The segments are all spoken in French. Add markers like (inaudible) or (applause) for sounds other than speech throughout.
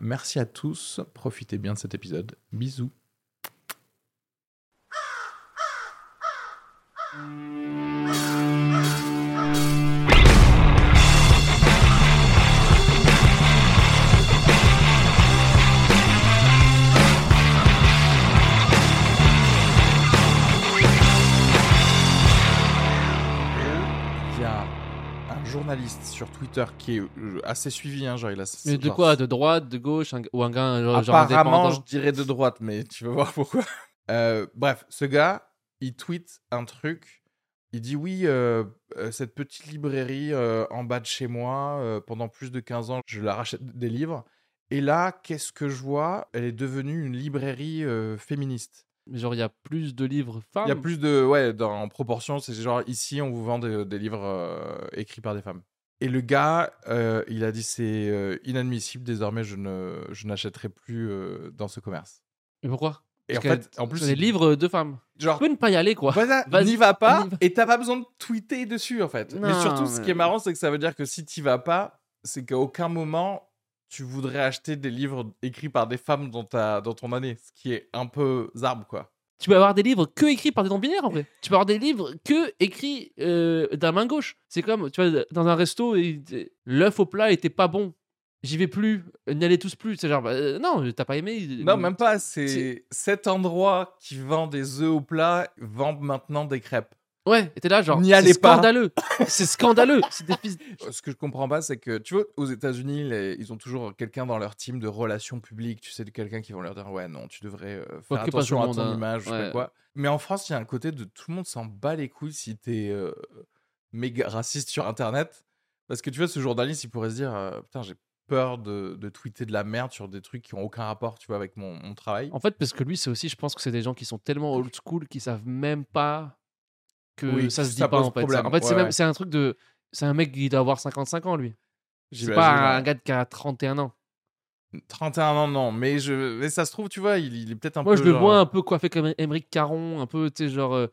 Merci à tous, profitez bien de cet épisode. Bisous. Journaliste sur Twitter qui est euh, assez suivi, hein, genre il a Mais de genre, quoi De droite, de gauche un- Ou un gars genre, Apparemment, je dirais de droite, mais tu vas voir pourquoi? Euh, bref, ce gars, il tweet un truc. Il dit oui, euh, cette petite librairie euh, en bas de chez moi, pendant plus de 15 ans, je la rachète des livres. Et là, qu'est-ce que je vois? Elle est devenue une librairie féministe. Mais Genre, il y a plus de livres femmes. Il y a plus de... Ouais, dans, en proportion, c'est genre ici, on vous vend des, des livres euh, écrits par des femmes. Et le gars, euh, il a dit c'est euh, inadmissible, désormais je ne je n'achèterai plus euh, dans ce commerce. Mais pourquoi? Et en fait, en plus, c'est des livres de femmes. genre, Tu peux ne pas y aller, quoi. voilà, Vas-y, n'y va pas va. et t'as pas besoin de tweeter dessus en fait. mais surtout, ce qui est marrant, c'est que ça veut dire que si t'y vas pas, c'est qu'à aucun moment tu voudrais acheter des livres écrits par des femmes dans, ta, dans ton année, ce qui est un peu zarbe quoi. Tu peux avoir des livres que écrits par des non-binaires, en vrai. Tu peux avoir des livres que écrits euh, d'un main gauche. C'est comme, tu vois, dans un resto, l'œuf au plat était pas bon. J'y vais plus. N'y allez tous plus. C'est genre, bah, euh, non, t'as pas aimé. Non, même pas, c'est- cet endroit qui vend des œufs au plat vend maintenant des crêpes. Ouais, et t'es là, genre, N'y c'est allez pas. scandaleux. (laughs) c'est scandaleux. C'est des fils. Ce que je comprends pas, c'est que, tu vois, aux États-Unis, les- ils ont toujours quelqu'un dans leur team de relations publiques, tu sais, de quelqu'un qui vont leur dire, ouais, non, tu devrais euh, faire pas attention tout à ton monde, hein. image, je sais pas Ouais. quoi. Mais en France, il y a un côté de tout le monde s'en bat les couilles si t'es euh, méga raciste sur Internet. Parce que tu vois, ce journaliste, il pourrait se dire, euh, putain, j'ai peur de, de tweeter de la merde sur des trucs qui ont aucun rapport, tu vois, avec mon, mon travail. En fait, parce que lui, c'est aussi, je pense que c'est des gens qui sont tellement old school qu'ils savent même pas que Oui, ça se dit ça pas en fait. problème. En fait, c'est Ouais, ouais. un truc de c'est un mec qui doit avoir 55 ans lui. C'est pas un gars qui a 31 ans. 31 ans, non, mais, je... mais ça se trouve, tu vois, il, il est peut-être un Moi, peu. je le vois un peu coiffé comme Émeric Caron, un peu tu sais genre euh,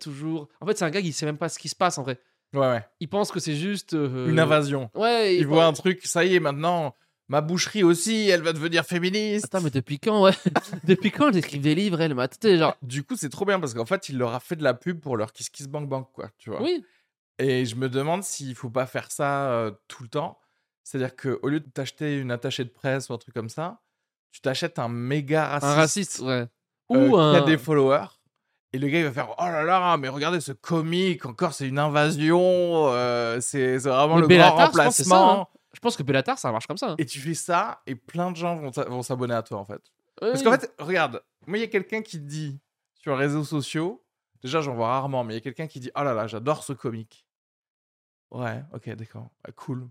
toujours. En fait, c'est un gars qui sait même pas ce qui se passe en vrai. Ouais, ouais. Il pense que c'est juste euh, Une invasion. Ouais, il voit un truc, ça y est, maintenant, ma boucherie aussi, elle va devenir féministe. Attends, mais depuis quand ouais? (laughs) Depuis quand elle écrivent des livres elle? M'a tu sais, genre Du coup, c'est trop bien parce qu'en fait, il leur a fait de la pub pour leur Kiss Kiss Bang Bang, quoi, tu vois. oui. Et je me demande s'il faut pas faire ça euh, tout le temps. C'est-à-dire qu'au lieu de t'acheter une attachée de presse ou un truc comme ça, tu t'achètes un méga raciste, Un raciste, ouais. euh, Ou qui a un des followers. Et le gars, il va faire Oh là là, mais regardez ce comique, encore c'est une invasion, euh, c'est vraiment le Bellatar, grand ça, remplacement. Je pense que Bellatar ça marche comme ça. hein. Et tu fais ça, et plein de gens vont s'a- vont s'abonner à toi, en fait. Parce qu'en fait, regarde, moi, il y a quelqu'un qui dit sur les réseaux sociaux, déjà, j'en vois rarement, mais il y a quelqu'un qui dit Oh là là, j'adore ce comique. Ouais, ok, d'accord, Ouais, cool.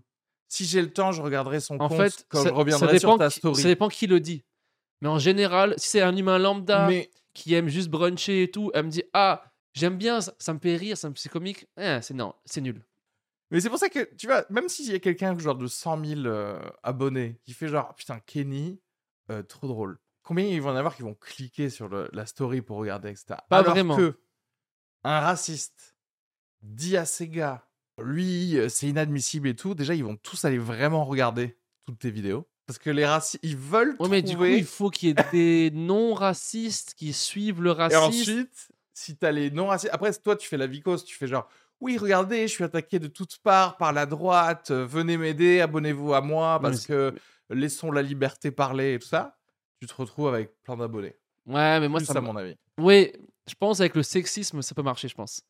Si j'ai le temps, je regarderai son En compte fait, quand ça, je reviendrai ça sur dépend ta qui- story. Ça dépend qui le dit. Mais en général, si c'est un humain lambda Mais qui aime juste bruncher et tout, elle me dit Ah, j'aime bien, ça, ça me fait rire, ça me c'est comique. Eh, c'est non, c'est nul. Mais c'est pour ça que, tu vois, même s'il y a quelqu'un genre de 100 000 euh, abonnés qui fait genre, putain, Kenny, euh, trop drôle. Combien ils vont en avoir qui vont cliquer sur le- la story pour regarder, etc. Pas Alors vraiment. que un raciste dit à ces gars, lui, euh, c'est inadmissible et tout, déjà, ils vont tous aller vraiment regarder toutes tes vidéos. Parce que les racistes, ils veulent Ouais, mais du coup, trouver- il faut qu'il y ait des non-racistes qui suivent le Et racisme. ensuite, si t'as les non racistes. Après, toi, tu fais la vicose, tu fais genre. Oui, regardez, je suis attaqué de toutes parts par la droite. euh, venez m'aider, abonnez-vous à moi parce que laissons la liberté parler et tout ça. Tu te retrouves avec plein d'abonnés. Ouais, mais moi, Plus ça à mon avis. Oui, je pense avec le sexisme, ça peut marcher, je pense.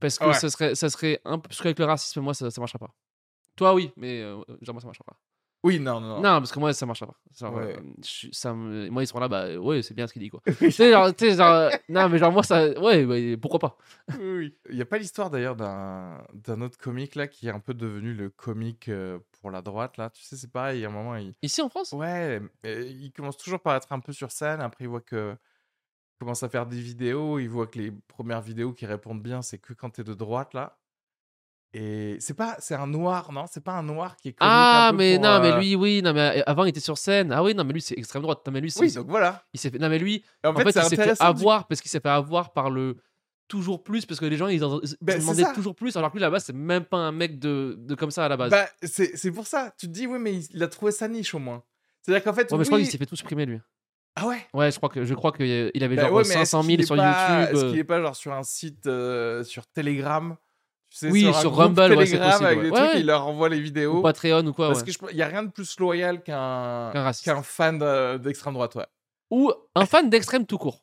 Parce que Ouais. ça, serait, ça serait un peu. Parce qu'avec le racisme, moi, ça, ça marchera pas. Toi, oui, mais euh, genre, moi, ça marchera pas. Oui, non, non. Non, parce que moi, ça marche pas. Genre, Ouais. euh, je suis- ça me- Moi, ils sont là, bah ouais, c'est bien ce qu'il dit, quoi. (laughs) tu sais, genre, tu sais, genre, euh, non, mais genre, moi, ça. Ouais, ouais, pourquoi pas? (laughs) Il n'y a pas l'histoire d'ailleurs d'un d'un autre comique là qui est un peu devenu le comique euh, pour la droite là. Tu sais, c'est pareil, à un moment, il... Ici en France? Ouais, mais il commence toujours par être un peu sur scène. Après, il voit que il commence à faire des vidéos. Il voit que les premières vidéos qui répondent bien, c'est que quand t'es de droite là. Et c'est pas, c'est un noir, non? C'est pas un noir qui est comique Ah, un peu mais pour, non, mais euh, lui, oui, non, mais euh, avant, il était sur scène. Ah oui, non, mais lui, c'est extrême droite. Non, mais lui, Oui, donc voilà. il s'est fait. Non, mais lui, En, en fait, il s'est fait du- avoir parce qu'il s'est fait avoir par le toujours plus parce que les gens ils, en- ils Ben, demandaient toujours plus alors que lui là-bas c'est même pas un mec de, de comme ça à la base. Bah, c'est pour ça. Tu te dis, oui, mais il, il a trouvé sa niche au moins. C'est-à-dire qu'en fait, ouais, mais je crois qu'il s'est fait tout supprimer lui. Ah ouais? Ouais, je crois que je crois qu'il avait Bah genre ouais, mais est-ce 500 qu'il 000 est sur pas- YouTube. Est-ce euh, qu'il est pas genre sur un site euh, sur Telegram? Oui, un sur Rumble, ouais, c'est possible, avec ouais. des Ouais, trucs, ouais. il leur envoie les vidéos. ou Patreon ou quoi. Parce ouais. que il y a rien de plus loyal qu'un qu'un fan de- d'extrême droite, ouais. Ou un fan d'extrême tout court.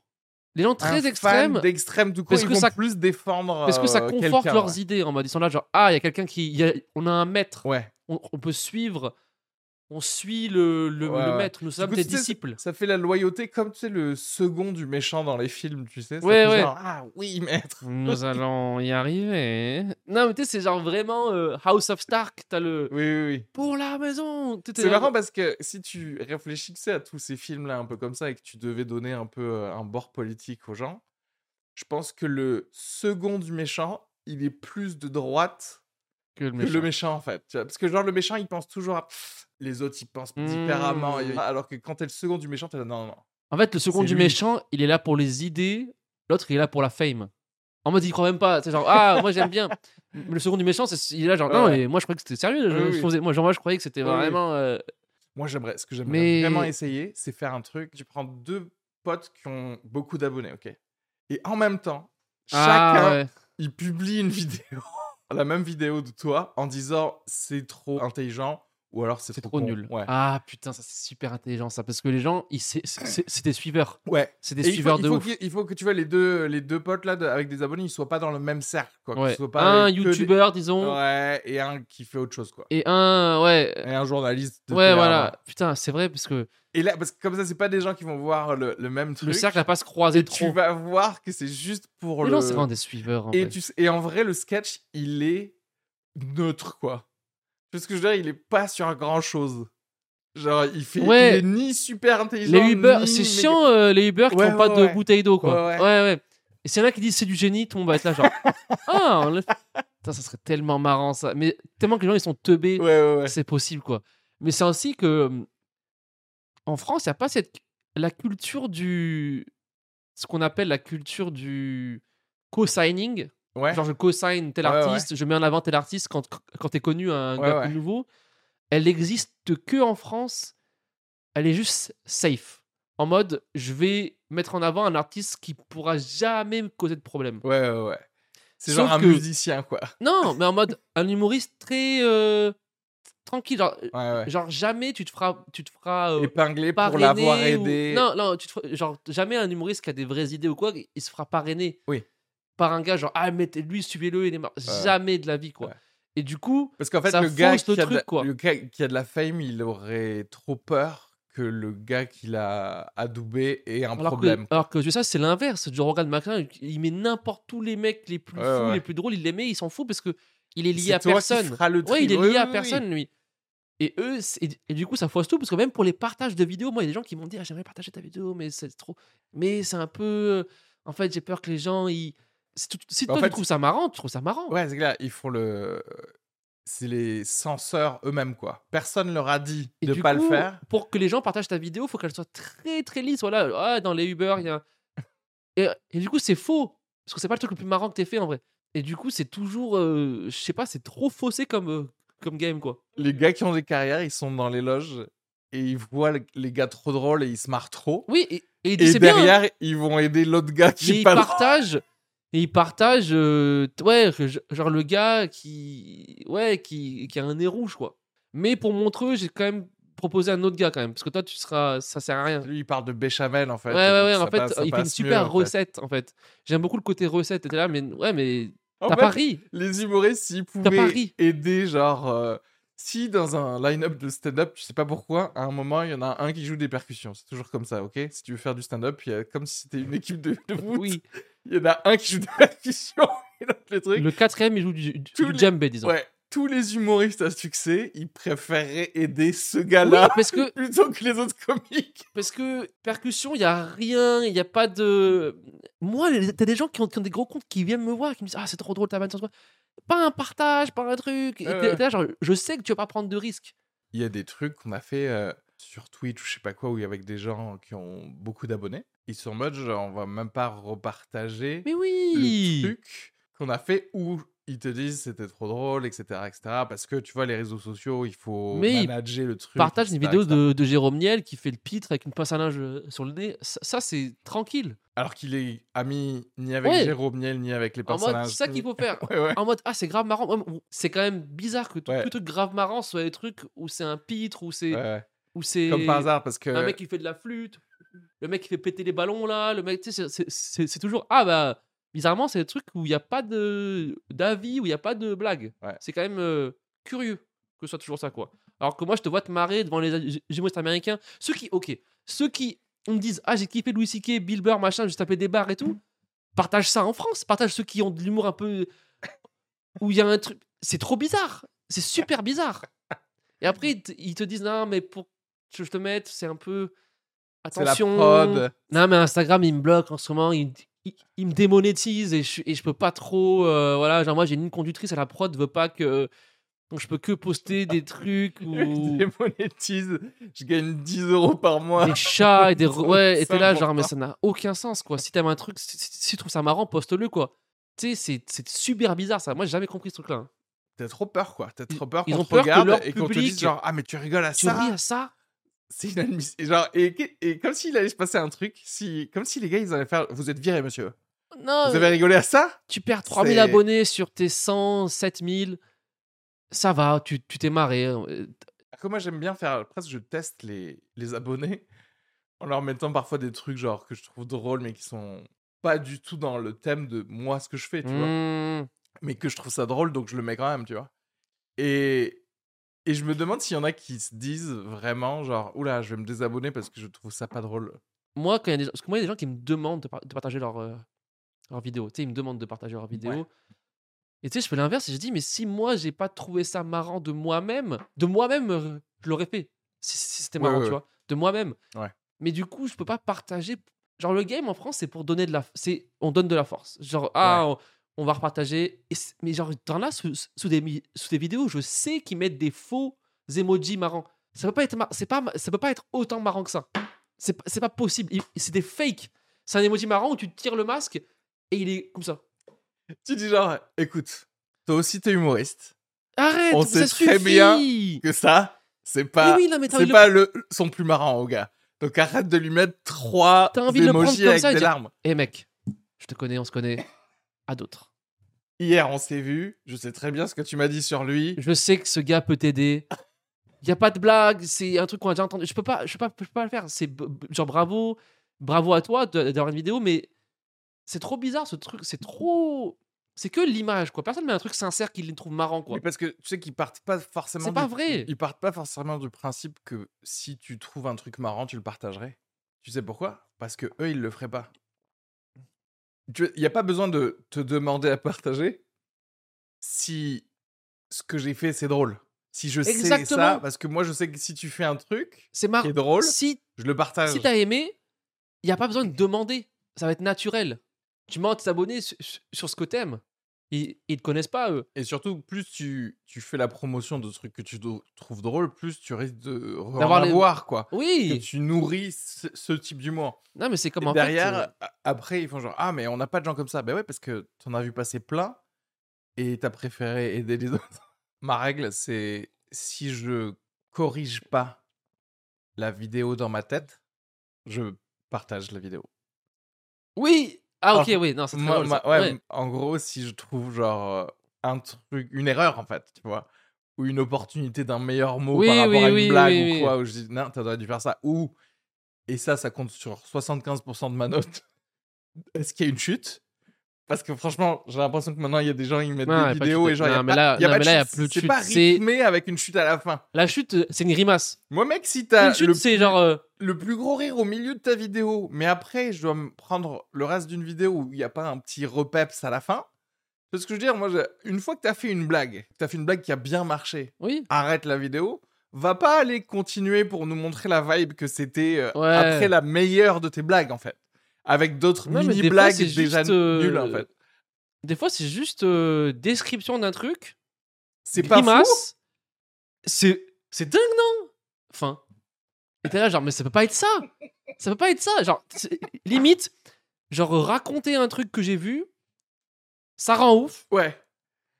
Les gens Un très fan extrêmes d'extrême tout court, parce ils que vont ça- plus défendre parce que ça euh, conforte leurs idées en mode ils sont là genre ah il y a quelqu'un qui il y a- on a un maître Ouais. on, on peut suivre on suit le, le, Ouais, le ouais. maître nous sommes coup, sais, disciples. Ça fait la loyauté comme tu sais le second du méchant dans les films, tu sais. Ouais, ouais. genre, ah oui, maître. Nous (laughs) allons y arriver. Non, mais tu sais, c'est genre vraiment euh, House of Stark. T'as le Oui, oui, oui. pour la maison. C'est marrant parce que si tu réfléchissais à tous ces films-là un peu comme ça et que tu devais donner un peu euh, un bord politique aux gens, je pense que le second du méchant, il est plus de droite que le méchant. le méchant en fait. tu vois. Parce que genre le méchant, il pense toujours à Pff, les autres, ils pensent différemment. Mmh. et- Alors que quand t'es le second du méchant, t'es là, non, non, non. En fait, le second du lui. méchant, il est là pour les idées. L'autre, il est là pour la fame. En mode, il croit même pas. C'est genre, ah, moi j'aime bien. Le second du méchant, c'est- il est là genre, non, mais moi je croyais que c'était sérieux. Je, Oui, je oui. faisais- moi, genre, moi, je croyais que c'était oui. vraiment. euh, Moi, j'aimerais, ce que j'aimerais Mais- vraiment essayer, c'est faire un truc. Tu prends deux potes qui ont beaucoup d'abonnés, ok Et en même temps, Ah, chacun, ouais. il publie une (laughs) vidéo, la même vidéo de toi, en disant c'est trop intelligent ou alors c'est trop, nul. Ouais. Ah putain, ça c'est super intelligent ça. Parce que les gens, c'est- des suiveurs. ouais. C'est des Et il faut, suiveurs il de faut ouf. qu'il- il faut que tu vois les deux, les deux potes là de- avec des abonnés, ils soient pas dans le même cercle, quoi. Ouais. pas Un des- youtubeur, disons, Ouais, et un qui fait autre chose, quoi. et un. Ouais. Et un journaliste. de Ouais, TF1. voilà. Putain, c'est vrai, parce que Et là, parce que comme ça, c'est pas des gens qui vont voir le, le même truc. le cercle va pas se croiser et trop. tu vas voir que c'est juste pour le. gens, c'est vraiment des suiveurs. En Et, vrai. tu sais- et en vrai, le sketch, il est neutre, quoi. Vois ce que je veux dire Il est pas sur grand chose. Genre, il fait. Ouais. Il est ni super intelligent. Les Uber, ni c'est chiant, euh, les Uber qui Ouais, font pas de bouteille d'eau, quoi. Ouais, Ouais. Et s'il y en a qui disent c'est du génie, tout le monde va être là, genre. (laughs) ah, Putain, ça serait tellement marrant, ça. Mais tellement que les gens, ils sont teubés, c'est possible, quoi. Mais c'est aussi que. hum, En France, il n'y a pas cette. La culture du. Ce qu'on appelle la culture du co-signing. Ouais. Genre, je co-sign tel ouais. artiste, je mets en avant tel artiste quand, quand t'es connu un Ouais, gars plus nouveau. Elle n'existe que en France. Elle est juste safe. En mode, je vais mettre en avant un artiste qui pourra jamais me causer de problème. Ouais, ouais, ouais. C'est genre un que- musicien, quoi. Non, mais en mode, un humoriste très euh, tranquille. Genre, Ouais, ouais. genre, jamais tu te feras, tu te feras euh, Épinglé pour l'avoir ou- aidé. Non, non, tu te feras- genre, jamais un humoriste qui a des vraies idées ou quoi, il se fera parrainer. Oui. Par un gars, genre, ah, mettez lui, suivez-le, il est. Ouais. Jamais de la vie, quoi. Ouais. Et du coup, Parce qu'en fait, ça le gars, qui le a, de la, truc, quoi. le gars qui a de la fame, il aurait trop peur que le gars qu'il a adoubé ait un alors problème. que, alors que ça, c'est l'inverse. Joe Rogan McLean, il met n'importe où les mecs les plus Ouais, fous, ouais. les plus drôles, il les met, il s'en fout parce que il est lié à toi qui personne. feras le Ouais, il est lié Oui, à oui, personne, lui. Et eux, et du coup, ça fausse tout parce que même pour les partages de vidéos, moi, il y a des gens qui m'ont dit ah, J'aimerais partager ta vidéo, mais c'est trop. Mais c'est un peu. En fait, j'ai peur que les gens. Ils... Si, Bah, en toi, fait, tu trouves ça marrant, tu trouves ça marrant. Ouais, c'est clair, ils font le. C'est les censeurs eux-mêmes, quoi. Personne leur a dit Et de du pas le faire. Pour que les gens partagent ta vidéo, il faut qu'elle soit très très lisse. Voilà, ah, dans les Uber, il y a. (laughs) Et, et du coup, c'est faux. Parce que c'est pas le truc le plus marrant que t'aies fait en vrai. Et du coup, c'est toujours. euh, je sais pas, c'est trop faussé comme, euh, comme game, quoi. Les gars qui ont des carrières, ils sont dans les loges et ils voient le- les gars trop drôles et ils se marrent trop. Oui, et, et, Et bien. hein. derrière, ils vont aider l'autre gars qui Mais ils partagent. Et ils partagent. euh, ouais, je- genre le gars qui. Ouais, qui, qui a un nez rouge, quoi. Mais pour Montreux, j'ai quand même proposé un autre gars, quand même. Parce que toi, tu seras. Ça sert à rien. Lui, il parle de béchamel, en fait. Ouais, ouais, ouais. En fait, passe- il fait une super mieux, en fait. recette, en fait. J'aime beaucoup le côté recette. T'étais là, mais ouais, mais t'as ri. Les humoristes, s'ils pouvaient aider, genre, euh, Si dans un line-up de stand-up, tu sais pas pourquoi, à un moment, il y en a un qui joue des percussions. C'est toujours comme ça, ok? Si tu veux faire du stand-up, il y a- comme si c'était une équipe de, de foot, Oui, il y en a un qui joue des percussions (laughs) et l'autre les trucs. le quatrième, il joue du, du, Tous du les- djembé, disons. Ouais, tous les humoristes à succès, ils préféraient aider ce Oui, gars-là parce que, (laughs) plutôt que les autres comiques. parce que percussion, il y a rien, il y a pas de. Moi, t'as des gens qui ont, qui ont des gros comptes qui viennent me voir, qui me disent Ah, c'est trop drôle ta vanne sur toi. Pas un partage, pas un truc. T'es là, genre, je sais que tu vas pas prendre de risques. Il y a des trucs qu'on a fait euh, sur Twitch ou je sais pas quoi, où il y a avec des gens qui ont beaucoup d'abonnés. Ils sont en mode, genre, on va même pas repartager Mais le oui truc qu'on a fait où ils te disent c'était trop drôle, etc., etc. Parce que tu vois, les réseaux sociaux, il faut Mais manager le truc. Partage une vidéo de, de Jérôme Niel qui fait le pitre avec une pince à linge euh, sur le nez. Ça, ça, c'est tranquille. Alors qu'il est ami ni avec Ouais. Jérôme Niel, ni avec les En mode, personnages. c'est ça qu'il faut (laughs) faire. Ouais, ouais. En mode, ah, c'est grave marrant. C'est quand même bizarre que tout le truc grave marrant soit des trucs où c'est un pitre, où c'est. Où c'est Comme par hasard, parce que. un mec qui fait de la flûte, le mec qui fait péter les ballons là, le mec, tu sais, c'est- toujours. Ah bah, bizarrement, c'est des trucs où il n'y a pas de d'avis, où il n'y a pas de blague. Ouais. C'est quand même euh, curieux que ce soit toujours ça, quoi. Alors que moi, je te vois te marrer devant les humoristes américains. Ceux qui, ok, ceux qui me disent, ah, j'ai kiffé Louis C.K., Bill Burr, machin, je tapé des barres et tout, partage ça en France. Partage ceux qui ont de l'humour un peu. où il y a un truc. C'est trop bizarre. C'est super bizarre. Et après, ils te, ils te disent, non, mais pour que je te mette, c'est un peu. La Attention. prod. Non, mais Instagram, il me bloque en ce moment. Il, il, il me démonétise et je, et je peux pas trop. euh, voilà, genre, moi, j'ai une ligne conductrice à la prod, veut pas que. Donc, je peux que poster des trucs (laughs) Je ou. démonétise, je gagne 10 euros par mois. des chats et des. Ouais, et t'es là, genre, mais ça n'a aucun sens, quoi. Si t'aimes un truc, si, si- si tu trouves ça marrant, poste-le, quoi. Tu sais, c'est- c'est super bizarre, ça. Moi, j'ai jamais compris ce truc-là. hein. T'as trop peur, quoi. T'as trop peur ils qu'on ont te peur que regarde leur et qu'on te dise genre, ah, mais tu rigoles à Tu ça. ris à ça? C'est inadmissible. Et Genre, et, et comme s'il allait se passer un truc, si, comme si les gars, ils allaient faire, vous êtes viré, monsieur. Non, Vous avez rigolé à ça? tu perds 3000 c'est- abonnés sur tes 100, 7000. Ça va, tu tu t'es marré. euh, Alors que moi, j'aime bien faire, presque, je teste les, les abonnés en leur mettant parfois des trucs, genre, que je trouve drôles, mais qui sont pas du tout dans le thème de moi, ce que je fais, tu vois. Mmh. mais que je trouve ça drôle, donc je le mets quand même, tu vois. Et, et je me demande s'il y en a qui se disent vraiment, genre, oula, je vais me désabonner parce que je trouve ça pas drôle. Moi, quand il y a des... Parce que moi, il y a des gens qui me demandent de, par- de partager leur, euh, leur vidéo. Tu sais, ils me demandent de partager leur vidéo. Et tu sais, je fais l'inverse et je dis, mais si moi, j'ai pas trouvé ça marrant de moi-même, de moi-même, euh, je l'aurais fait. Si, si c'était marrant, ouais, tu vois. De moi-même. Ouais. Mais du coup, je peux pas partager. Genre, le game en France, c'est pour donner de la. c'est On donne de la force. Genre, ah, on, on va repartager. Et mais genre, t'en as sous, sous, des, sous des vidéos, je sais qu'ils mettent des faux emojis marrants. Ça peut pas être, c'est pas, ça peut pas être autant marrant que ça. C'est pas- c'est pas possible. C'est des fakes. C'est un emoji marrant où tu tires le masque et il est comme ça. Tu dis genre, écoute, toi aussi t'es humoriste, Arrête, On ça sait très suffit. bien que ça, c'est pas, oui, non, mais t'as c'est pas le, son plus marrant au gars. Donc arrête de lui mettre trois emojis avec ça des larmes. Eh mec, je te connais, on se connaît. À d'autres. Hier, on s'est vu, je sais très bien ce que tu m'as dit sur lui. Je sais que ce gars peut t'aider. Il y a pas de blague, c'est un truc qu'on a déjà entendu. Je peux pas, je peux pas, je peux pas le faire. C'est genre bravo, bravo à toi de- d'avoir une vidéo, mais c'est trop bizarre ce truc. C'est trop, c'est que l'image quoi. Personne met un truc sincère qui les trouve marrant quoi. Parce que tu sais qu'ils partent pas forcément. C'est pas du- vrai. Ils partent pas forcément du principe que si tu trouves un truc marrant, tu le partagerais. Tu sais pourquoi? Parce que eux, ils le feraient pas. Il n'y a pas besoin de te demander à partager si ce que j'ai fait c'est drôle. Si je sais ça, parce que moi je sais que si tu fais un truc C'est qui marrant. est drôle, Si je le partage. si t'as aimé, il y a pas besoin de demander. Ça va être naturel. Tu demandes à tes abonnés sur, sur ce que t'aimes. Ils, ils te connaissent pas eux. Et surtout, plus tu, tu fais la promotion de trucs que tu do- trouves drôles, plus tu risques de D'avoir les- avoir, quoi. Que Oui. tu nourris ce, ce type d'humour. Non mais c'est comme Et en derrière, fait. euh, après, ils font genre Ah, mais on n'a pas de gens comme ça. Ben ouais, parce que t'en as vu passer plein et t'as préféré aider les (laughs) autres. Ma règle, c'est si je corrige pas la vidéo dans ma tête, je partage la vidéo. Oui. Ah ok Alors, oui non c'est très Moi- drôle, ma- ça. ouais, Ouais. m- En gros, si je trouve genre euh, un truc, une erreur en fait, tu vois, ou une opportunité d'un meilleur mot Oui, par rapport oui, à une oui, blague oui, ou oui. quoi, où je dis non, t'aurais dû faire ça, ou et ça, ça compte sur 75% de ma note. (laughs) Est-ce qu'il y a une chute? Parce que franchement, j'ai l'impression que maintenant, il y a des gens, ils mettent Non, des pas de vidéos chute. et genre, il y a mais pas, là- y a non, pas mais de là, y a chute. plus de C'est chute. pas C'est- rythmé avec une chute à la fin. La chute, euh, c'est une grimace. Moi, mec, si t'as Une chute, le, c'est genre. euh, le plus gros rire au milieu de ta vidéo, mais après, je dois me prendre le reste d'une vidéo où il n'y a pas un petit repeps à la fin. C'est ce que je veux dire, moi, une fois que t'as fait une blague, t'as fait une blague qui a bien marché, Oui. arrête la vidéo. Va pas aller continuer pour nous montrer la vibe que c'était euh, Ouais. après la meilleure de tes blagues, en fait. Avec d'autres fois, mini-blagues c'est déjà euh, nulles, en fait. Des fois, c'est juste euh, description d'un truc. C'est pas fou. C'est c'est dingue, non? Enfin. Et t'es là, genre, mais ça peut pas être ça. Ça peut pas être ça. Genre, limite, genre, raconter un truc que j'ai vu, ça rend ouf. Ouais.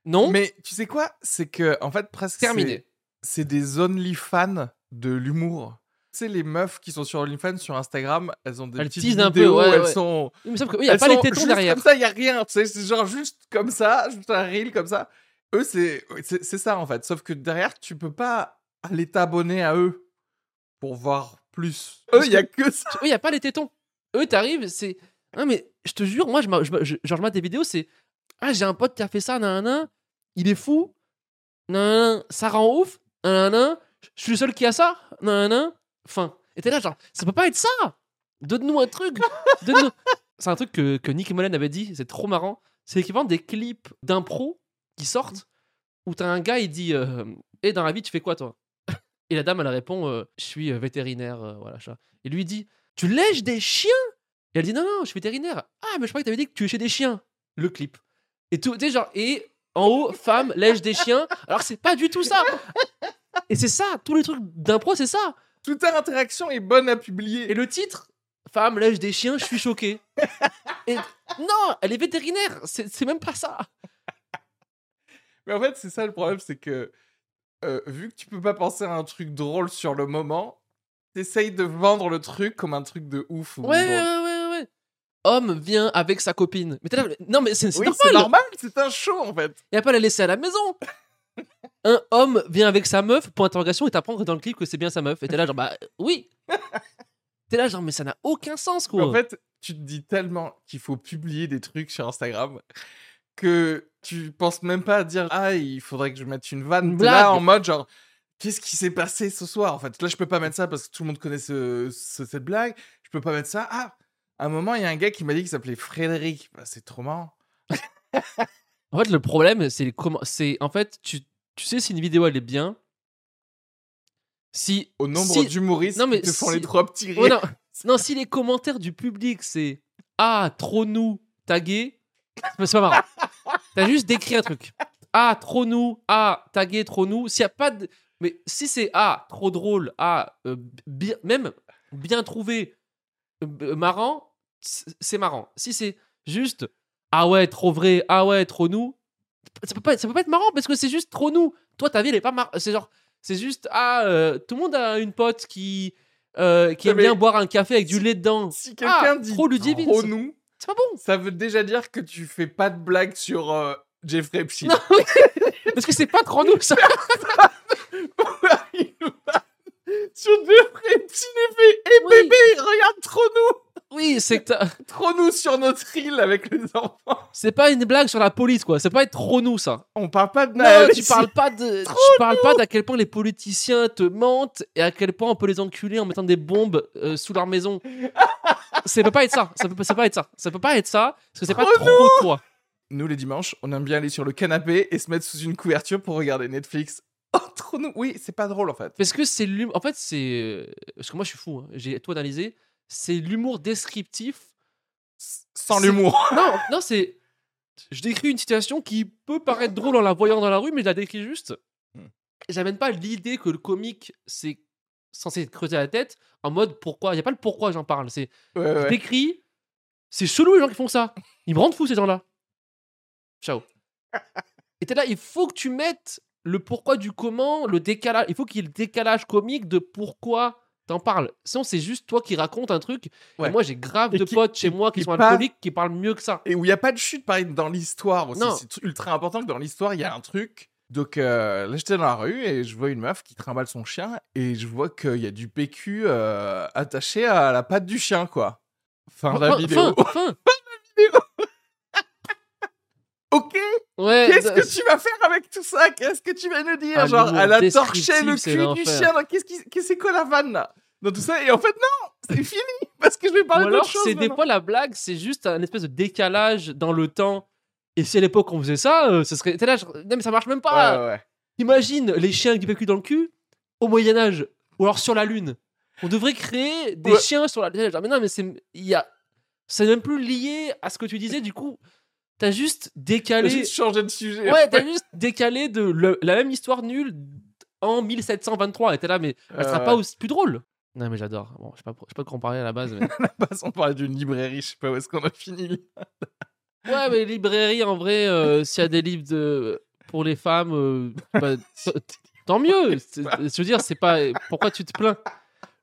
Non? Mais tu sais quoi? C'est que, en fait, presque. Terminé. C'est des only fans de l'humour. Sais, les meufs qui sont sur OnlyFans sur Instagram, elles ont des Elles petites teasent un peu, vidéos, ouais, elles ouais. sont. Il y a pas les tétons derrière. Comme ça, il y a rien. Tu sais, c'est genre juste comme ça, juste un reel comme ça. Eux, c'est ça en fait. Sauf que derrière, tu peux pas aller t'abonner à eux pour voir plus. Eux, il y a que ça. Eux, il y a pas les tétons. Eux, t'arrives, c'est. Non, mais je te jure, moi, je, je, je- genre, je mate des vidéos, c'est. Ah, j'ai un pote qui a fait ça, nan, il est fou, nan, ça rend ouf, nan, je suis le seul qui a ça, nan, Enfin. Et t'es là, genre, ça peut pas être ça Donne-nous un truc Donne-nous- (laughs) C'est un truc que, que Nick Mullen avait dit, c'est trop marrant. C'est l'équivalent des clips d'impro qui sortent où t'as un gars, il dit euh, Et dans la vie, tu fais quoi, toi? Et la dame, elle répond euh, Je suis euh, vétérinaire, euh, voilà, ça. Et lui dit Tu lèches des chiens? Et elle dit Non, non, je suis vétérinaire. Ah, mais je croyais que t'avais dit que tu léchais des chiens. Le clip. Et tout, tu genre, et en haut, femme lèche des chiens, alors que c'est pas du tout ça. Et c'est ça, tous les trucs d'impro, c'est ça. Toute interaction est bonne à publier. Et le titre? Femme lèche des chiens, je suis choqué. (laughs) Et non, elle est vétérinaire, c'est même pas ça. Mais en fait, c'est ça le problème, c'est que euh, vu que tu peux pas penser à un truc drôle sur le moment, t'essayes de vendre le truc comme un truc de ouf. ou Ouais, ouais, ouais, ouais. Homme vient avec sa copine. Mais là, non, mais c'est Oui, normal. c'est normal, c'est un show en fait. Il a pas à la laisser à la maison. Un homme vient avec sa meuf, point d'interrogation, et t'apprends dans le clip que c'est bien sa meuf. Et t'es là, genre, bah oui. (laughs) T'es là, genre, mais ça n'a aucun sens, quoi. En fait, tu te dis tellement qu'il faut publier des trucs sur Instagram que tu penses même pas à dire ah il faudrait que je mette une vanne. Là en mode genre qu'est-ce qui s'est passé ce soir en fait? Là je peux pas mettre ça parce que tout le monde connaît ce, ce- cette blague. Je peux pas mettre ça. Ah à un moment il y a un gars qui m'a dit qu'il s'appelait Frédéric. Bah, c'est trop marrant. (laughs) En fait, le problème, c'est comment. C'est en fait, tu, tu sais si une vidéo elle est bien? Si. Au nombre si- d'humoristes Non, mais qui te font si- les trois petits rires. Ouais, non, non, si les commentaires du public c'est Ah, trop nous, tagué, c'est pas marrant. T'as juste décrit un truc. Ah, trop nous, ah, tagué, trop nous. S'il y a pas de. Mais si c'est Ah, trop drôle, Ah, euh, bi- même bien trouvé, euh, b- marrant, c'est marrant. Si c'est juste Ah ouais, trop vrai, Ah ouais, trop nous, ça peut pas, ça peut pas être marrant parce que c'est juste trop nous. Toi, ta vie, elle est pas marrant. C'est genre, c'est juste Ah, euh, tout le monde a une pote qui. euh, qui aime mais bien boire un café avec du lait dedans. Si quelqu'un Ah, dit trop Ludivine, trop nous, C'est pas bon. ça veut déjà dire que tu fais pas de blague sur euh, Jeffrey Epstein. Non. (laughs) Parce que c'est pas trop nous, ça. (laughs) Sur Jeffrey Epstein et Eh Oui. bébé, regarde trop nous Oui, c'est que t'as- (laughs) Trop nous sur notre île avec les enfants. c'est pas une blague sur la police, quoi. C'est pas être trop nous, ça. On parle pas de Non, tu ici. parles pas de, (laughs) tu parles pas d'à quel point les politiciens te mentent et à quel point on peut les enculer en mettant des bombes euh, sous leur maison. (laughs) ça peut pas être ça. Ça peut, ça peut pas être ça. Ça peut pas être ça parce que c'est pas Trop trop toi. Nous, les dimanches, on aime bien aller sur le canapé et se mettre sous une couverture pour regarder Netflix. Oh, trop nous Oui, c'est pas drôle en fait. Parce que c'est l'humour. En fait, c'est euh, parce que moi je suis fou. hein. J'ai tout analysé. C'est l'humour descriptif. Sans l'humour. (laughs) Non, (laughs) non, c'est. Je décris une situation qui peut paraître drôle en la voyant dans la rue, mais je la décris juste. Hmm. J'amène pas l'idée que le comique c'est censé à la tête en mode pourquoi. Il y a pas le pourquoi j'en parle. C'est Ouais, je ouais. décris. C'est chelou les gens qui font ça. Ils me rendent fou ces gens-là. Ciao. (laughs) Et t'es là, il faut que tu mettes le pourquoi du comment, le décalage. Il faut qu'il y ait le décalage comique de pourquoi t'en parles. Sinon, c'est juste toi qui racontes un truc. Ouais. Et moi, j'ai grave Et de qui- potes chez moi qui, qui sont pas- alcooliques qui parlent mieux que ça. Et où il n'y a pas de chute, pareil, dans l'histoire aussi. Non. C'est ultra important que dans l'histoire, il y a un truc. Donc euh, là, j'étais dans la rue et je vois une meuf qui trimballe son chien et je vois qu'il y a du PQ euh, attaché à la patte du chien, quoi. Fin de la Fin, vidéo. fin, fin. (laughs) Ok, Ouais. qu'est-ce d- que tu vas faire avec tout ça? Qu'est-ce que tu vas nous dire? Ah, Genre, l'humour elle a torché le cul du chien. Qu'est-ce qui, qu'est-ce que c'est quoi la vanne là? Dans tout ça? Et en fait, non, c'est fini (laughs) parce que je vais parler d'autre chose. c'est des fois la blague, c'est juste un espèce de décalage dans le temps. Et si à l'époque on faisait ça, euh, ce serait. T'es là, non mais ça marche même pas. Ouais, ouais, ouais. Imagine les chiens avec du PQ dans le cul au Moyen Âge ou alors sur la Lune. On devrait créer des Ouais. chiens sur la Lune. Mais non, mais c'est il y a c'est même plus lié à ce que tu disais. Du coup, t'as juste décalé. juste changé de sujet. Ouais, t'as juste décalé de le- la même histoire nulle en 1723. Et t'es là, mais elle sera Euh, pas aussi plus drôle. Non, mais j'adore. Bon, je sais pas, je sais pas de quoi on parlait à la base. mais- (laughs) Passons par d'une librairie, je sais pas où est-ce qu'on a fini. Ouais, mais librairie, en vrai, euh, (laughs) s'il y a des livres de... pour les femmes, euh, (laughs) bah, tant mieux. Je veux dire, c'est pas. Pourquoi tu te plains?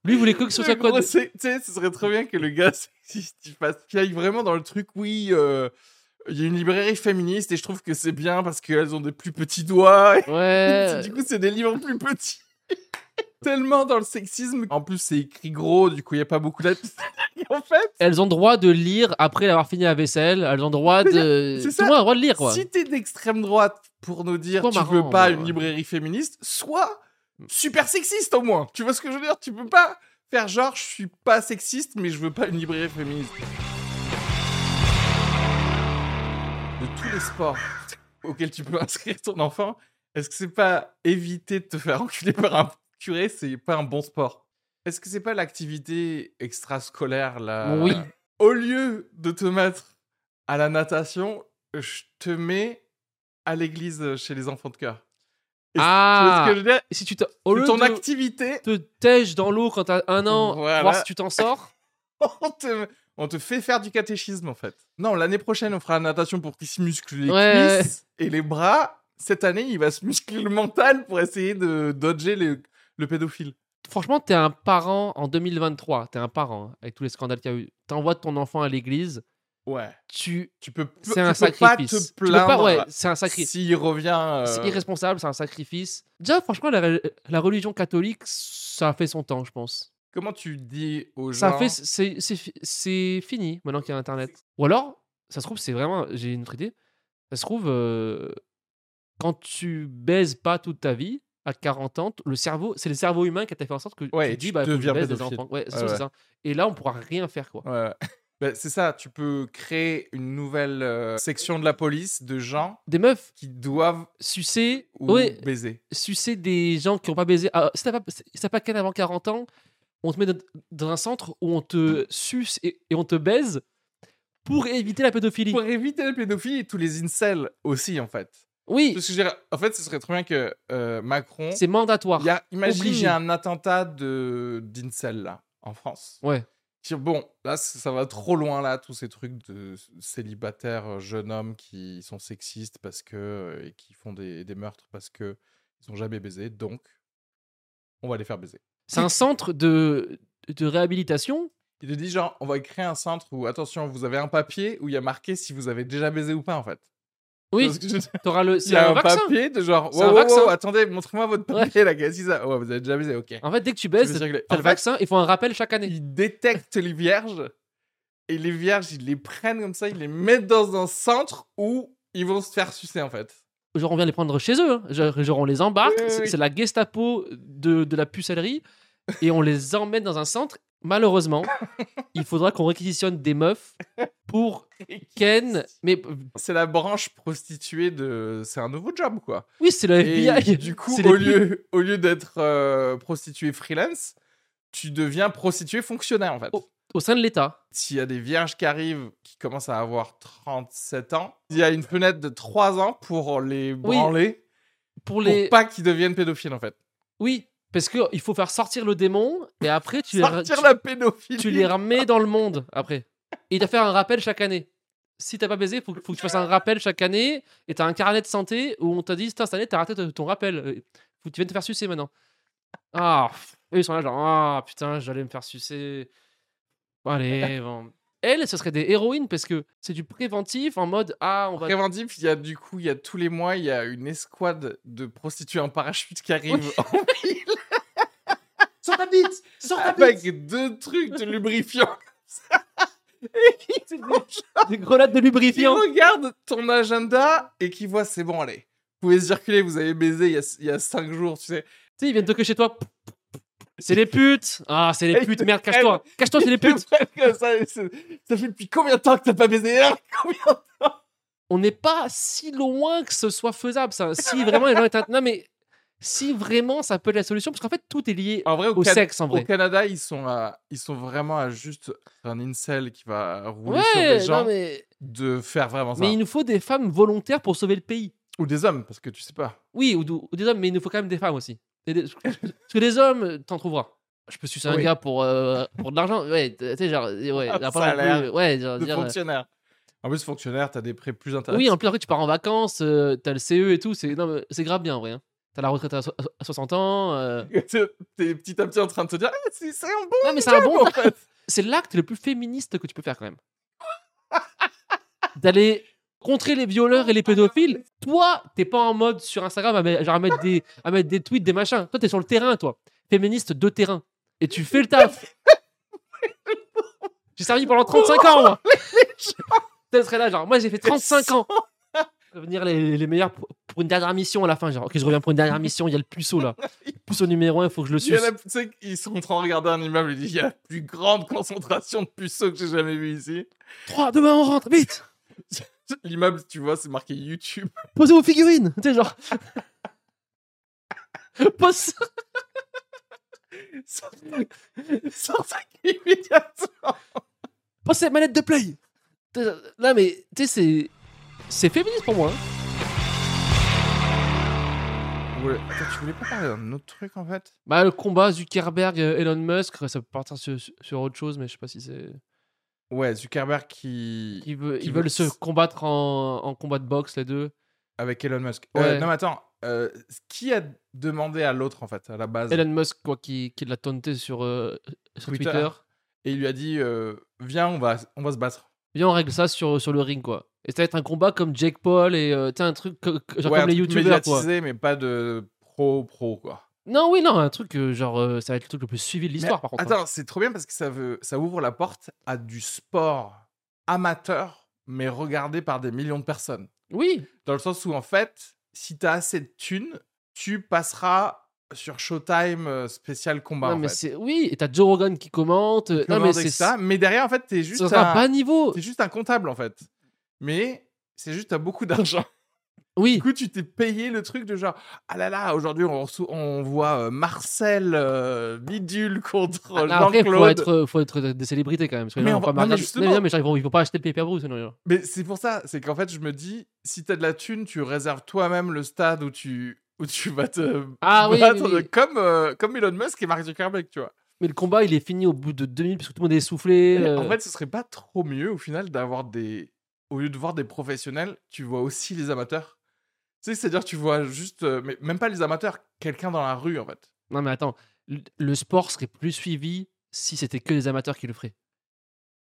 Lui, il voulait que ce soit quoi Tu sais, ce serait trop bien que le gars sexiste, il fasse, qu'il aille vraiment dans le truc, oui, euh, il y a une librairie féministe et je trouve que c'est bien parce qu'elles ont des plus petits doigts. Ouais. (laughs) du coup, c'est des livres plus petits. (laughs) Tellement dans le sexisme. En plus, c'est écrit gros, du coup, il n'y a pas beaucoup d'être. (laughs) en fait, Elles ont droit de lire après avoir fini la vaisselle. Elles ont droit de. C'est Tout ça. le monde a le droit de lire, quoi. si t'es d'extrême droite pour nous dire tu marrant, veux pas ouais, une librairie féministe, sois super sexiste au moins. Tu vois ce que je veux dire? Tu peux pas faire genre je suis pas sexiste mais je veux pas une librairie féministe. De tous les sports auxquels tu peux (laughs) inscrire ton enfant, est-ce que c'est pas éviter de te faire enculer par un curé, c'est pas un bon sport? Est-ce que c'est pas l'activité extrascolaire là? Oui. Au lieu de te mettre à la natation, je te mets à l'église chez les enfants de cœur. Et Ah. Ce que je veux dire? Si tu te. Au lieu ton de activité, te tèges dans l'eau quand t'as un an, Voilà. voir si tu t'en sors? (laughs) on te, on te fait faire du catéchisme en fait. Non, l'année prochaine, on fera la natation pour qu'il se muscle les Ouais. cuisses et les bras. Cette année, il va se muscler le mental pour essayer de dodger le, le pédophile. Franchement, t'es un parent en 2023. T'es un parent hein, avec tous les scandales qu'il y a eu. T'envoies ton enfant à l'église. Ouais. Tu. Tu peux, C'est tu un peux sacrifice. pas te Tu peux plaindre pas- ouais, c'est un sacrifice. s'il revient. euh, C'est irresponsable, c'est un sacrifice. Déjà, franchement, la, la religion catholique, ça a fait son temps, je pense. Comment tu dis aux gens Ça a fait, c'est, c'est, fi- c'est fini maintenant qu'il y a Internet. Ou alors, ça se trouve, c'est vraiment, j'ai une autre idée. Ça se trouve, euh, quand tu baises pas toute ta vie, à 40 ans, le cerveau, c'est le cerveau humain qui t'a fait en sorte que Ouais, tu dis, tu bah, faut que des enfants. Ouais, ça. Et là, on pourra rien faire, quoi. Ouais. (laughs) Bah, c'est ça, tu peux créer une nouvelle euh, section de la police de gens Des meufs qui doivent sucer, ou baiser. sucer des gens qui n'ont pas baisé. Ah, si t'as pas, si pas avant 40 ans, on te met dans- un centre où on te suce et, et on te baise pour éviter la pédophilie. Pour éviter la pédophilie et tous les incels aussi, en fait. Oui, Parce que je dirais, en fait, ce serait trop bien que euh, Macron. c'est mandatoire. y a- imagine, il obligé. y a un attentat de d'incel là, en France. Ouais. Bon, là, ça va trop loin, là, tous ces trucs de célibataires euh, jeunes hommes qui sont sexistes parce que. euh, et qui font des, des meurtres parce que ils ont jamais baisé. Donc, on va les faire baiser. C'est un centre de, de réhabilitation. Il te dit, genre, on va créer un centre où, attention, vous avez un papier où il y a marqué si vous avez déjà baisé ou pas, en fait. Oui, (laughs) t'auras le. C'est a un, un, vaccin. papier de genre, un wow, wow, vaccin. wow, attendez, montrez-moi votre papier, là, qu'est-ce que c'est ça Ouais, vous avez déjà baisé, ok. En fait, dès que tu baises, t'as le fait, vaccin. Il faut un rappel chaque année. Ils détectent les vierges et les vierges, ils les prennent comme ça, ils les mettent dans un centre où ils vont se faire sucer, en fait. Genre, on vient les prendre chez eux. hein. Genre, on les embarque. Oui, oui, c'est oui. c'est la Gestapo de, de la pucellerie. Et on les emmène dans un centre. Malheureusement, il faudra qu'on réquisitionne des meufs pour Ken. Mais C'est la branche prostituée de. C'est un nouveau job, quoi. oui, c'est le Et FBI. du coup, au lieu, au lieu d'être euh, prostituée freelance, tu deviens prostituée fonctionnaire, en fait. Oh. Au sein de l'État. S'il y a des vierges qui arrivent, qui commencent à avoir 37 ans, il y a une fenêtre de 3 ans pour les branler, Pour pour les. pas qu'ils deviennent pédophiles, en fait. Oui, parce qu'il faut faire sortir le démon et après, tu les, Sortir tu- la pédophilie. tu les remets dans le monde après. Et il doit faire un rappel chaque année. Si t'as pas baisé, faut, faut que tu fasses un rappel chaque année et t'as un carnet de santé où on t'a dit cette année t'as raté ton- rappel. Faut que tu viennes te faire sucer maintenant. Ah, eux ils sont là genre Ah putain, j'allais me faire sucer. Allez, (laughs) bon. Elles, ce serait des héroïnes parce que c'est du préventif en mode Ah, on va. Préventif, il y a du coup, il y a tous les mois, il y a une escouade de prostituées en parachute qui arrive en ville Sors ta bite Sors ta bite avec deux trucs de lubrifiant. (laughs) C'est des, des grenades de Qui lubrifiant. regarde ton agenda et qui voit, c'est bon, allez. Vous pouvez circuler, vous avez baisé il y a, il y a cinq jours, tu sais. Tu sais, ils viennent toquer chez toi. C'est les putes. Ah, c'est les putes. Merde, cache-toi. Cache-toi, c'est les (laughs) putes. Ça, fait depuis combien de temps que t'as pas baisé? Hein? (laughs) Combien On n'est pas si loin que ce soit faisable, ça. Si vraiment les gens étaient. Non, mais si vraiment ça peut être la solution, parce qu'en fait, tout est lié En vrai, au, au Can- sexe, en au vrai. Canada, ils sont, à- ils sont vraiment à juste un incel qui va rouler sur Ouais, des gens non, mais. de faire vraiment ça. Mais il nous faut des femmes volontaires pour sauver le pays. Ou des hommes, parce que tu sais pas. Oui, ou, ou des hommes, mais il nous faut quand même des femmes aussi. Et des- Parce que des hommes, t'en trouveras. Je peux sucer un Oui. gars pour, euh, pour de l'argent. Ouais, tu sais, genre. Ouais, Ah, non plus- Ouais, genre, De dire, euh, fonctionnaire. En plus, fonctionnaire, t'as des prêts plus intéressants. Oui, en plus, après, tu pars en vacances, euh, t'as le CE et tout. C'est non, mais c'est grave bien, en vrai. hein. T'as la retraite à, so- à 60 ans. euh. (laughs) T'es petit à petit en train de te dire, ah, c'est un bon Non, mais c'est un bon. en (laughs) fait. C'est l'acte le plus féministe que tu peux faire, quand même. (laughs) D'aller contrer les violeurs et les pédophiles. Toi, t'es pas en mode sur Instagram à, mettre- genre, à, mettre des, à mettre des tweets, des machins. Toi, t'es sur le terrain, toi. Féministe de terrain. Et tu fais le taf. J'ai servi pendant 35 ans, moi. Serais là, genre, moi, j'ai fait 35 ans. Venir les, les meilleurs pour, une dernière mission à la fin. Genre, ok, je reviens pour une dernière mission. Il y a le puceau, là. Le (laughs) puceau numéro 1, il faut que je le Il y a suce. la- Tu sais qu'ils sont en train de regarder un immeuble et ils disent, il y a la plus grande concentration de puceaux que j'ai jamais vu ici. 3, demain, on rentre, vite (laughs) L'immeuble, tu vois, c'est marqué YouTube. Posez vos figurines Tu sais, genre. (laughs) Pose ça. Sortez immédiatement. Pose cette manette de play Là, mais, tu sais, c'est. C'est féministe pour moi. hein. Attends, tu voulais pas parler d'un autre truc en fait? Bah, le combat Zuckerberg-Elon Musk, ça peut partir sur, sur autre chose, mais je sais pas si c'est. Ouais, Zuckerberg qui. Ils, veulent- Qui ils veulent se combattre en, en combat de boxe, les deux. Avec Elon Musk. Ouais. Euh, non, mais attends. euh, qui a demandé à l'autre en fait, à la base Elon Musk, quoi, qui, qui l'a taunté sur, euh, sur Twitter. Twitter. Et il lui a dit euh, Viens, on va, on va se battre. Viens, on règle ça sur, sur le ring, quoi. Et ça va être un combat comme Jake Paul et euh, un truc co- co- genre Ouais, comme un les truc youtubeurs, quoi. mais pas de pro-pro quoi. Non, oui, non, un truc euh, genre, euh, ça va être le truc le plus suivi de l'histoire, par contre. hein. Attends, c'est trop bien parce que ça, veut, ça ouvre la porte à du sport amateur, mais regardé par des millions de personnes. Oui, Dans le sens où, en fait, si t'as assez de thunes, tu passeras sur Showtime euh, spécial combat. non, en mais c'est oui, et t'as Joe Rogan qui commente. euh, Non, mais c'est ça. Mais derrière, en fait, t'es juste, un... bas niveau. t'es juste un comptable, en fait. Mais c'est juste, t'as beaucoup d'argent. Oui, Du coup, tu t'es payé le truc de genre, ah là là, aujourd'hui, on, on voit euh, Marcel euh, Bidule contre euh, Ah, après, faut Jean-Claude. être, euh, faut être des célébrités quand même. Parce que les Mais on va- pas non, mais justement. Non, mais genre, ils vont, pas acheter le pay-per-view, sinon. Mais c'est pour ça, c'est qu'en fait, je me dis, si t'as de la thune, tu réserves toi-même le stade où tu, où tu vas te Ah battre, oui, oui. Comme, euh, comme Elon Musk et Mark Zuckerberg, tu vois. Mais le combat, il est fini au bout de deux minutes parce que tout le monde est essoufflé. Euh, En fait, ce serait pas trop mieux, au final, d'avoir des... Au lieu de voir des professionnels, tu vois aussi les amateurs. Tu sais, c'est-à-dire, tu vois juste... euh, mais même pas les amateurs, quelqu'un dans la rue, en fait. Non, mais attends, le, le sport serait plus suivi si c'était que les amateurs qui le feraient.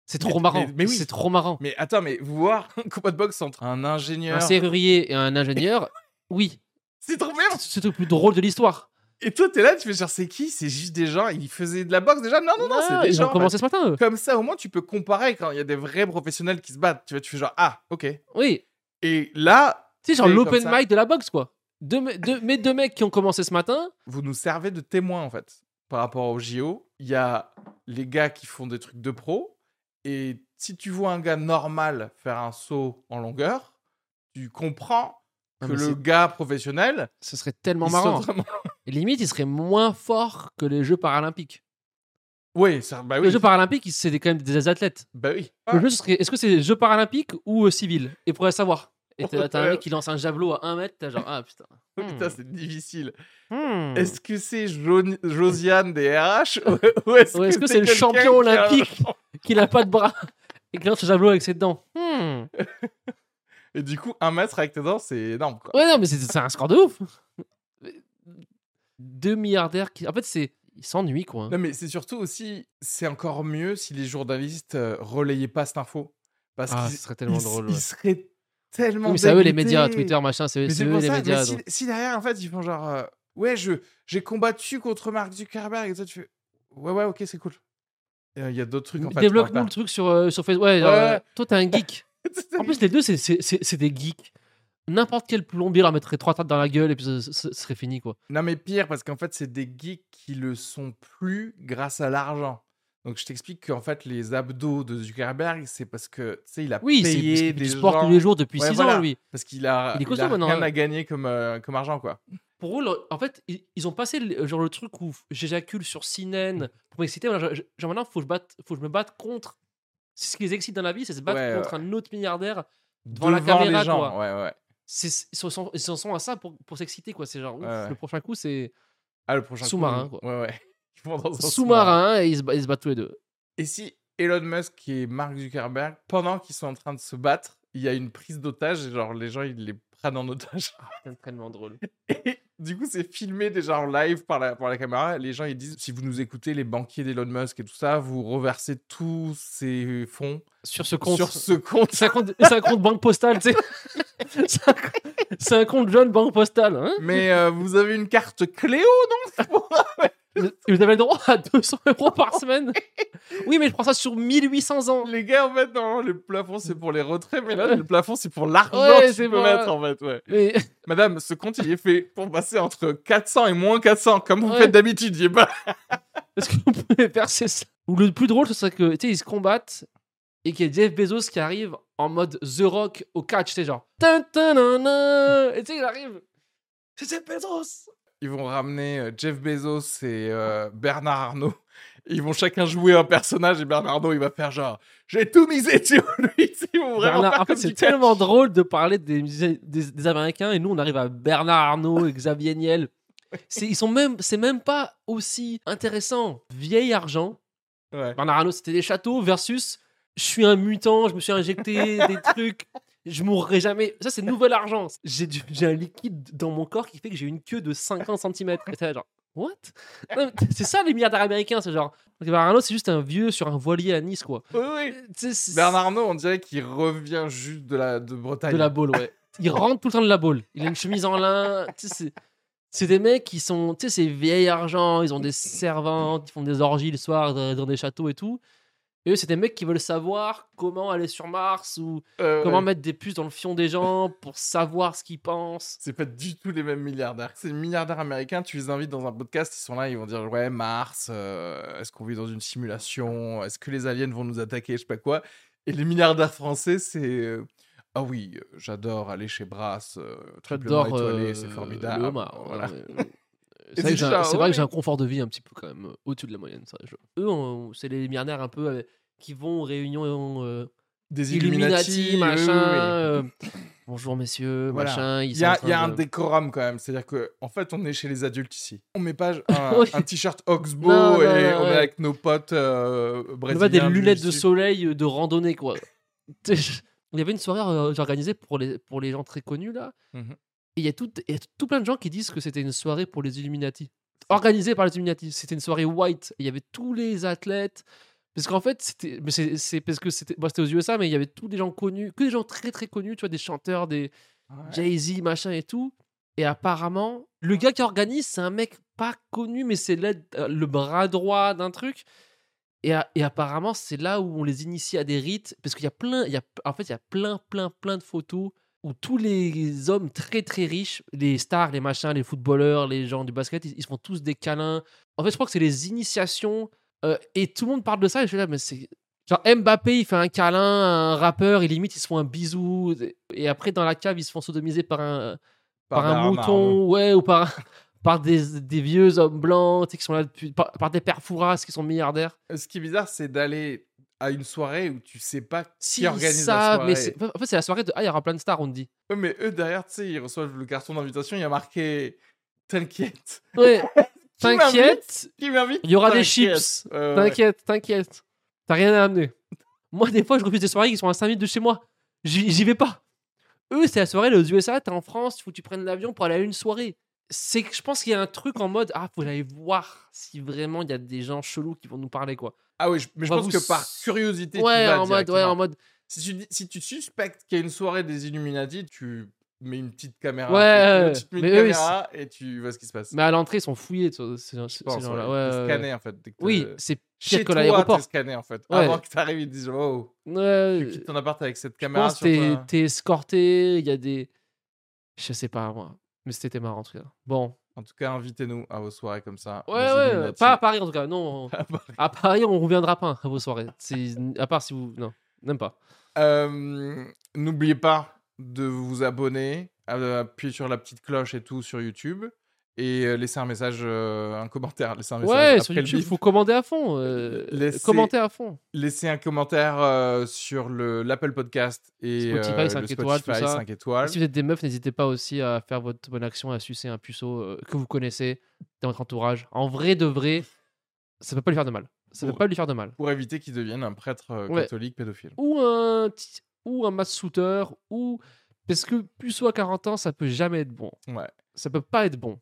C'est Mais- trop marrant. mais- mais oui. C'est trop marrant. Mais attends, mais voir (laughs) un combat de boxe entre un Un ingénieur... serrurier et un ingénieur, (laughs) oui, C'est trop bien c'est le plus drôle de l'histoire. Et toi, t'es là, tu fais genre, c'est qui? C'est juste des gens, ils faisaient de la boxe déjà? Non, non, non, c'est des ils gens. ont en commencé ce matin, eux. Comme ça, au moins, tu peux comparer quand il y a des vrais professionnels qui se battent. Tu vois, tu fais genre, ah, ok. Oui, Et là, c'est genre Et comme l'open mic de la boxe, quoi. Deux, deux, mes deux mecs qui ont commencé ce matin, vous nous servez de témoins, en fait, par rapport au JO. Il y a les gars qui font des trucs de pro. Et si tu vois un gars normal faire un saut en longueur, tu comprends que le gars professionnel, ce serait tellement marrant. vraiment. Limite, il serait moins fort que les Jeux paralympiques. Oui, ça, bah Les. Jeux paralympiques, c'est quand même des athlètes. Bah oui. Le jeu, serait, est-ce que c'est Jeux paralympiques ou euh, civil Et pourrait savoir. Et t'as un (laughs) mec qui lance un javelot à 1 mètre, t'as genre, ah putain. Putain, Hmm. c'est difficile. Hmm. Est-ce que c'est Jo- Josiane des RH (laughs) ou est-ce que c'est c'est le champion olympique (laughs) Qui n'a pas de bras et qui lance un javelot avec ses dents? Hmm. Et du coup, un mètre avec tes dents, c'est énorme, quoi. Ouais, non, mais c'est un score de ouf. Deux milliardaires qui. En fait, c'est. Ils s'ennuient, quoi. hein. Non, mais c'est surtout aussi, c'est encore mieux si les journalistes euh, relayaient pas cette info. Parce Ah, ce serait tellement ils- drôle. Ils ouais. seraient tellement. Oui, c'est à eux les médias, Twitter, machin, c'est eux les médias. si, derrière, en fait, ils font genre, euh, ouais, je, j'ai combattu contre Mark Zuckerberg, et toi, tu fais, ouais, ouais, ok, c'est cool. Euh, Il y a d'autres trucs en fait. Développe-nous le truc sur, sur Facebook. Ouais, genre, Ouais, ouais. toi, t'es un geek. (laughs) En plus, les deux, c'est- c'est c'est- c'est des geeks. N'importe quel plombier leur mettrait trois tables dans la gueule et puis ce, serait fini, quoi. Non, mais pire, parce qu'en fait, c'est des geeks qui le sont plus grâce à l'argent. Donc, je t'explique qu'en fait, les abdos de Zuckerberg, c'est parce que, tu sais, il a Oui, c'est payé fait des sport gens tous les jours depuis Ouais, 6 voilà. ans, lui. parce qu'il a, Il il rien ouais. à gagner comme, euh, comme argent, quoi. Pour eux, le- en fait, ils, ils ont passé le, genre le truc où j'éjacule sur CNN pour m'exciter. Genre maintenant, faut que je, batte, faut que je me batte contre. C'est ce qui les excite dans la vie, c'est se battre Ouais, contre un autre milliardaire devant, la caméra, les gens. quoi. Ouais, ouais. Ils s'en sont, à ça pour, pour s'exciter, quoi. C'est genre, ouf, Ouais, ouais. le prochain coup, c'est Ah, le prochain Sous-marin, quoi. Ouais, ouais. (laughs) Ils vont dans un sous-marin et ils se, ils se battent tous les deux. Et si Elon Musk et Mark Zuckerberg, pendant qu'ils sont en train de se battre, il y a une prise d'otage et genre les gens ils les prennent en otage. C'est tellement drôle. (laughs) Et du coup, c'est filmé déjà en live par la, par la caméra. Les gens ils disent si vous nous écoutez, les banquiers d'Elon Musk et tout ça, vous reversez tous ces fonds Sur ce compte. sur ce compte. C'est un compte, c'est un compte banque postale, tu sais. (laughs) C'est un, compte jeune banque postale. Hein Mais euh, vous avez une carte Cléo, non (laughs) vous avez le droit à 200 euros par semaine. Oui, mais je prends ça sur 1800 ans. Les gars, en fait, non, le plafond c'est pour les retraits, mais là, le plafond c'est pour l'argent Ouais, que tu c'est peux mettre en fait. Ouais. Mais (laughs) Madame, ce compte il est fait pour passer entre 400 et moins 400, comme vous Ouais. faites d'habitude. Il est pas. (laughs) est-ce que vous pouvez percer ça? Ou le plus drôle, ce serait que, tu sais, ils se combattent et qu'il y ait Jeff Bezos qui arrive en mode The Rock au catch, tu sais, genre. Et tu sais, il arrive. C'est Jeff Bezos Ils vont ramener euh, Jeff Bezos et euh, Bernard Arnault. Ils vont chacun jouer un personnage et Bernard Arnault il va faire genre j'ai tout misé sur lui. (laughs) Ils vont vraiment Bernard- faire en fait, c'est tellement drôle de parler des, des, des Américains et nous, on arrive à Bernard Arnault et Xavier Niel. (laughs) C'est, ils sont même, c'est même pas aussi intéressant. Vieil argent. Ouais. Bernard Arnault, c'était des châteaux versus je suis un mutant, je me suis injecté des (laughs) trucs, je mourrai jamais. Ça, c'est nouvel argent. J'ai, du- un liquide dans mon corps qui fait que j'ai une queue de 50 cm. Et genre, what? C'est ça les milliardaires américains, c'est genre. Bernard Arnault, c'est juste un vieux sur un voilier à Nice, quoi. Oui, oui. C'est- Bernard Arnault, on dirait qu'il revient juste de, la, de Bretagne. De la boule, ouais. Il (laughs) rentre tout le temps de la boule. Il a une chemise en lin. C'est- c'est des mecs qui sont, tu sais, c'est vieil argent. Ils ont des servantes, ils font des orgies le soir dans dans des châteaux et tout. Et eux, c'est des mecs qui veulent savoir comment aller sur Mars ou Euh, comment ouais. mettre des puces dans le fion des gens pour savoir ce qu'ils pensent. C'est pas du tout les mêmes milliardaires. Ces milliardaires américains, tu les invites dans un podcast, ils sont là, ils vont dire Ouais, Mars, euh, est-ce qu'on vit dans une simulation? Est-ce que les aliens vont nous attaquer? Je sais pas quoi. Et les milliardaires français, c'est euh, Ah oui, j'adore aller chez Brass, euh, triplement J'adore étoilé, c'est formidable. le homard. Voilà. (laughs) C'est vrai, que j'ai un- ouais. confort de vie un petit peu quand même au-dessus de la moyenne. ça, Eux, c'est les milliardaires un peu qui vont aux réunions euh, Des Illuminati, machin. oui, oui. euh, (laughs) bonjour messieurs, Voilà. machin. Il y a, y a un décorum quand même. C'est-à-dire que en fait, on est chez les adultes ici. On met pas (laughs) un, t-shirt Oxbow Non, et non, on ouais. est avec nos potes euh, On brésiliens. avait des du lunettes de soleil euh, de randonnée, quoi. (laughs) Il y avait une soirée organisée pour les, pour les gens très connus, là. Mhm. Et il y, a tout, y a tout plein de gens qui disent que c'était une soirée pour les Illuminati. Organisée par les Illuminati. C'était une soirée white. Il y avait tous les athlètes. Parce qu'en fait, c'est parce que c'était bon, aux USA, mais il y avait tous des gens connus, que des gens très très connus, tu vois, des chanteurs, des Ouais. Jay-Z, machin et tout. Et apparemment, le gars qui organise, c'est un mec pas connu, mais c'est euh, le bras droit d'un truc. Et, a- et apparemment, c'est là où on les initie à des rites. Parce qu'il y a plein, il y a, en fait, il y a plein, plein, plein de photos où tous les hommes très, très riches, les stars, les machins, les footballeurs, les gens du basket, ils, ils se font tous des câlins. En fait, je crois que c'est les initiations. Euh, et tout le monde parle de ça. Et je suis là, mais c'est. Genre Mbappé, il fait un câlin à un rappeur, et limite, ils se font un bisou. Et après, dans la cave, ils se font sodomiser par un, par, un Bernard mouton, ouais, ou par, (laughs) par des, des vieux hommes blancs tu sais, qui sont là depuis, par, par des pères fourrasses qui sont milliardaires. Ce qui est bizarre, c'est d'aller à une soirée où tu sais pas Si, qui organise ça, la soirée. mais en fait, c'est la soirée de Ah, il y aura plein de stars, on te dit. Ouais, mais eux derrière, tu sais, ils reçoivent le carton d'invitation, il y a marqué T'inquiète. Ouais, (laughs) t'inquiète, il y aura des chips. Euh, ouais. T'inquiète, t'inquiète. T'as rien à amener. Moi, des fois, je refuse des soirées qui sont à 5 minutes de chez moi. J'y vais pas. Eux, c'est la soirée, les USA, t'es en France, il faut que tu prennes l'avion pour aller à une soirée. C'est que je pense qu'il y a un truc en mode Ah, faut aller voir si vraiment il y a des gens chelous qui vont nous parler, quoi. Ah oui, mais je pense vous que par curiosité, tu Ouais, vas en mode, ouais, en mode. Si tu, si tu suspectes qu'il y a une soirée des Illuminati, tu mets une petite caméra. Ouais, tu, tu mets une eux, caméra et tu vois ce qui se passe. Mais à l'entrée, ils sont fouillés, ce- ces, Je pense, gens-là. ouais. Ouais, T'es ouais, scanné, en fait. dès que Oui, c'est Chez que l'aéroport. scanné en fait. Ouais. Avant que t'arrives, ils disent Oh, Ouais, tu quittes ton appart avec cette je caméra pense sur que t'es- escorté, il y a des. Je sais pas, moi. Mais c'était marrant en tout cas. Bon. En tout cas, invitez-nous à vos soirées comme ça. Ouais, ouais, pas à Paris en tout cas, non. (laughs) À Paris. À Paris, on reviendra pas à vos soirées. C'est- À part si vous. Non, même pas. Euh, N'oubliez pas de vous abonner, appuyer sur la petite cloche et tout sur YouTube. Et euh, laisser un message, euh, un commentaire. Laisser un message Ouais, après sur YouTube, bip. faut commander à fond. euh, Laissez- Commenter à fond. Laissez un commentaire euh, sur le- l'Apple Podcast et Spotify, euh, cinq le étoiles, tout Spotify ça. 5 Et étoiles. si vous êtes des meufs, n'hésitez pas aussi à faire votre bonne action, à sucer un puceau que vous connaissez dans votre entourage. En vrai de vrai, ça peut pas lui faire de mal. Ça peut Pour- pas lui faire de mal. Pour éviter qu'il devienne un prêtre Ouais. catholique pédophile. Ou un, ou un shooter, ou. Parce que puceau à 40 ans, ça peut jamais être bon. Ouais. Ça peut pas être bon.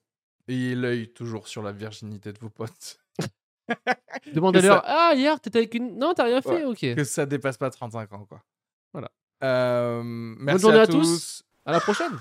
Ayez l'œil toujours sur la virginité de vos potes. (laughs) Demandez-leur Ah, hier, t'étais avec une. Non, t'as rien fait, Ouais. ok. que ça dépasse pas 35 ans, quoi. Voilà. Euh, merci journée à, à tous. tous. À la prochaine.